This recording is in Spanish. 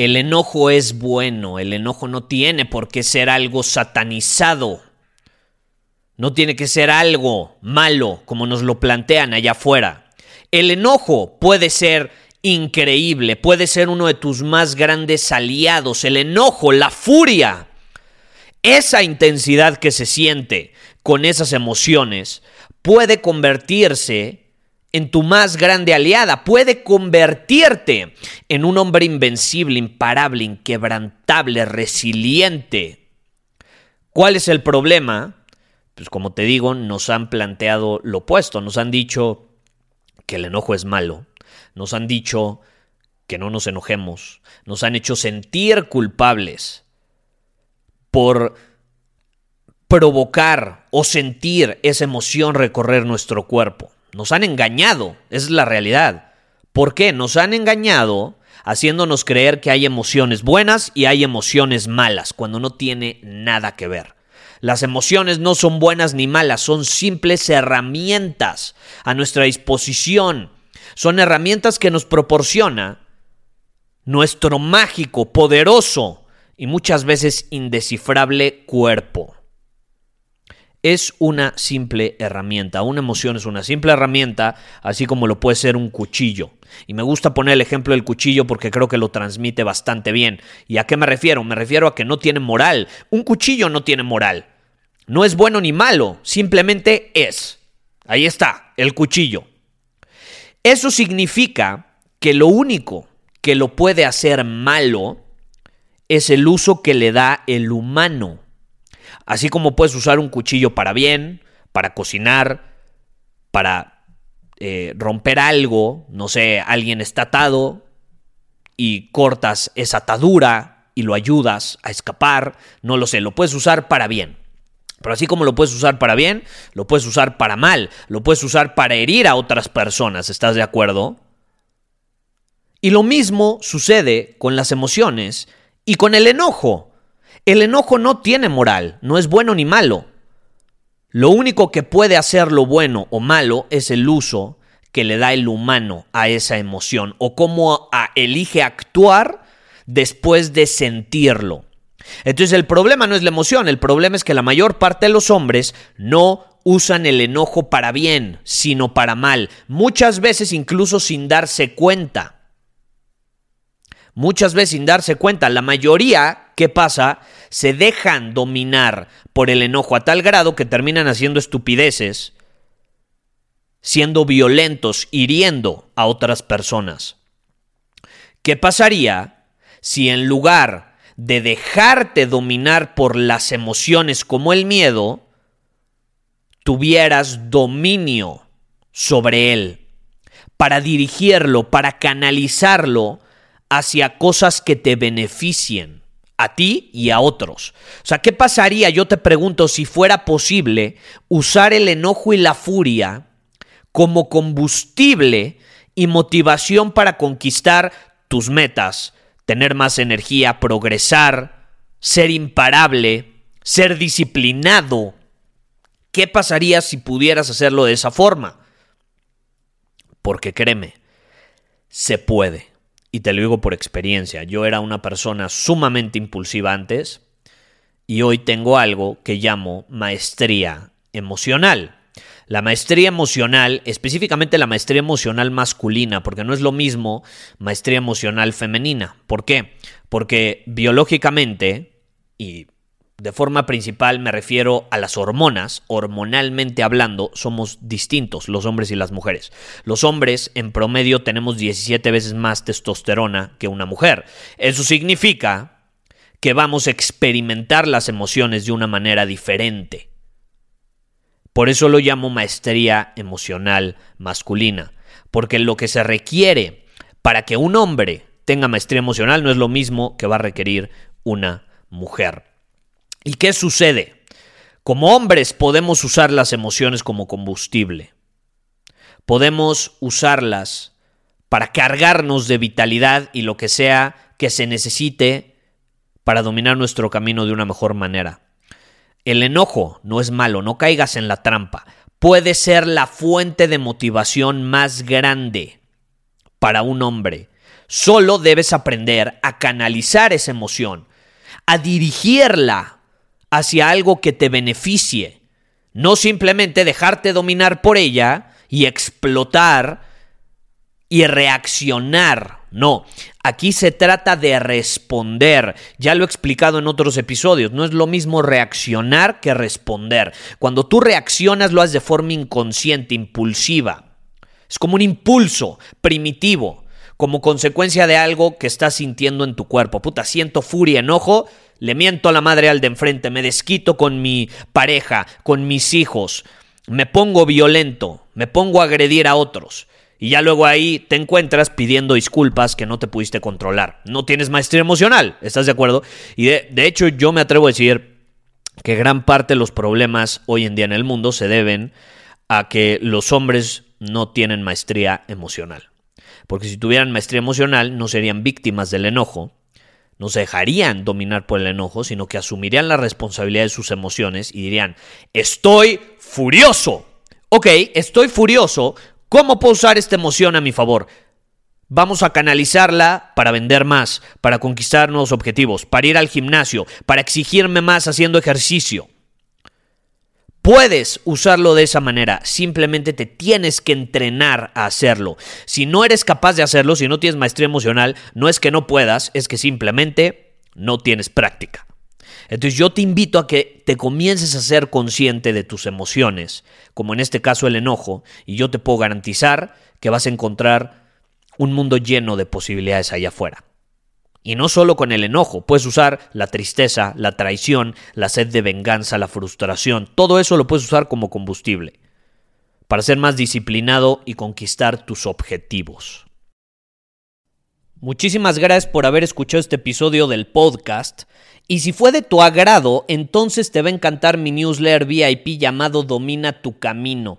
El enojo es bueno, el enojo no tiene por qué ser algo satanizado. No tiene que ser algo malo como nos lo plantean allá afuera. El enojo puede ser increíble, puede ser uno de tus más grandes aliados. El enojo, la furia, esa intensidad que se siente con esas emociones puede convertirse en tu más grande aliada, puede convertirte en un hombre invencible, imparable, inquebrantable, resiliente. ¿Cuál es el problema? Pues como te digo, nos han planteado lo opuesto, nos han dicho que el enojo es malo, nos han dicho que no nos enojemos, nos han hecho sentir culpables por provocar o sentir esa emoción recorrer nuestro cuerpo. Nos han engañado, es la realidad. ¿Por qué? Nos han engañado haciéndonos creer que hay emociones buenas y hay emociones malas, cuando no tiene nada que ver. Las emociones no son buenas ni malas, son simples herramientas a nuestra disposición. Son herramientas que nos proporciona nuestro mágico, poderoso y muchas veces indescifrable cuerpo es una simple herramienta. Una emoción es una simple herramienta, así como lo puede ser un cuchillo. Y me gusta poner el ejemplo del cuchillo porque creo que lo transmite bastante bien. ¿Y a qué me refiero? Me refiero a que no tiene moral. Un cuchillo no tiene moral. No es bueno ni malo, simplemente es. Ahí está, el cuchillo. Eso significa que lo único que lo puede hacer malo es el uso que le da el humano Así como puedes usar un cuchillo para bien, para cocinar, para eh, romper algo, no sé, alguien está atado y cortas esa atadura y lo ayudas a escapar, no lo sé, lo puedes usar para bien. Pero así como lo puedes usar para bien, lo puedes usar para mal, lo puedes usar para herir a otras personas, ¿estás de acuerdo? Y lo mismo sucede con las emociones y con el enojo. El enojo no tiene moral, no es bueno ni malo. Lo único que puede hacerlo bueno o malo es el uso que le da el humano a esa emoción o cómo elige actuar después de sentirlo. Entonces el problema no es la emoción, el problema es que la mayor parte de los hombres no usan el enojo para bien, sino para mal, muchas veces incluso sin darse cuenta muchas veces sin darse cuenta. La mayoría, ¿qué pasa? Se dejan dominar por el enojo a tal grado que terminan haciendo estupideces, siendo violentos, hiriendo a otras personas. ¿Qué pasaría si en lugar de dejarte dominar por las emociones como el miedo, tuvieras dominio sobre él, para dirigirlo, para canalizarlo hacia cosas que te beneficien a ti y a otros. O sea, ¿qué pasaría, yo te pregunto, si fuera posible usar el enojo y la furia como combustible y motivación para conquistar tus metas, tener más energía, progresar, ser imparable, ser disciplinado? ¿Qué pasaría si pudieras hacerlo de esa forma? Porque créeme, se puede y te lo digo por experiencia, yo era una persona sumamente impulsiva antes y hoy tengo algo que llamo maestría emocional. La maestría emocional, específicamente la maestría emocional masculina, porque no es lo mismo maestría emocional femenina. ¿Por qué? Porque biológicamente y de forma principal me refiero a las hormonas. Hormonalmente hablando, somos distintos los hombres y las mujeres. Los hombres en promedio tenemos 17 veces más testosterona que una mujer. Eso significa que vamos a experimentar las emociones de una manera diferente. Por eso lo llamo maestría emocional masculina, porque lo que se requiere para que un hombre tenga maestría emocional no es lo mismo que va a requerir una mujer. ¿Y qué sucede? Como hombres podemos usar las emociones como combustible. Podemos usarlas para cargarnos de vitalidad y lo que sea que se necesite para dominar nuestro camino de una mejor manera. El enojo no es malo, no caigas en la trampa. Puede ser la fuente de motivación más grande para un hombre. Solo debes aprender a canalizar esa emoción, a dirigirla hacia algo que te beneficie, no simplemente dejarte dominar por ella y explotar y reaccionar. No, aquí se trata de responder. Ya lo he explicado en otros episodios. No es lo mismo reaccionar que responder. Cuando tú reaccionas lo haces de forma inconsciente, impulsiva. Es como un impulso primitivo, como consecuencia de algo que estás sintiendo en tu cuerpo. Puta, siento furia, enojo, le miento a la madre al de enfrente, me desquito con mi pareja, con mis hijos, me pongo violento, me pongo a agredir a otros. Y ya luego ahí te encuentras pidiendo disculpas que no te pudiste controlar. No tienes maestría emocional, ¿estás de acuerdo? Y de, de hecho yo me atrevo a decir que gran parte de los problemas hoy en día en el mundo se deben a que los hombres no tienen maestría emocional. Porque si tuvieran maestría emocional no serían víctimas del enojo, no se dejarían dominar por el enojo, sino que asumirían la responsabilidad de sus emociones y dirían, estoy furioso. Ok, estoy furioso. ¿Cómo puedo usar esta emoción a mi favor? Vamos a canalizarla para vender más, para conquistar nuevos objetivos, para ir al gimnasio, para exigirme más haciendo ejercicio. Puedes usarlo de esa manera, simplemente te tienes que entrenar a hacerlo. Si no eres capaz de hacerlo, si no tienes maestría emocional, no es que no puedas, es que simplemente no tienes práctica. Entonces yo te invito a que te comiences a ser consciente de tus emociones, como en este caso el enojo, y yo te puedo garantizar que vas a encontrar un mundo lleno de posibilidades allá afuera. Y no solo con el enojo, puedes usar la tristeza, la traición, la sed de venganza, la frustración, todo eso lo puedes usar como combustible para ser más disciplinado y conquistar tus objetivos. Muchísimas gracias por haber escuchado este episodio del podcast. Y si fue de tu agrado, entonces te va a encantar mi newsletter VIP llamado Domina tu Camino.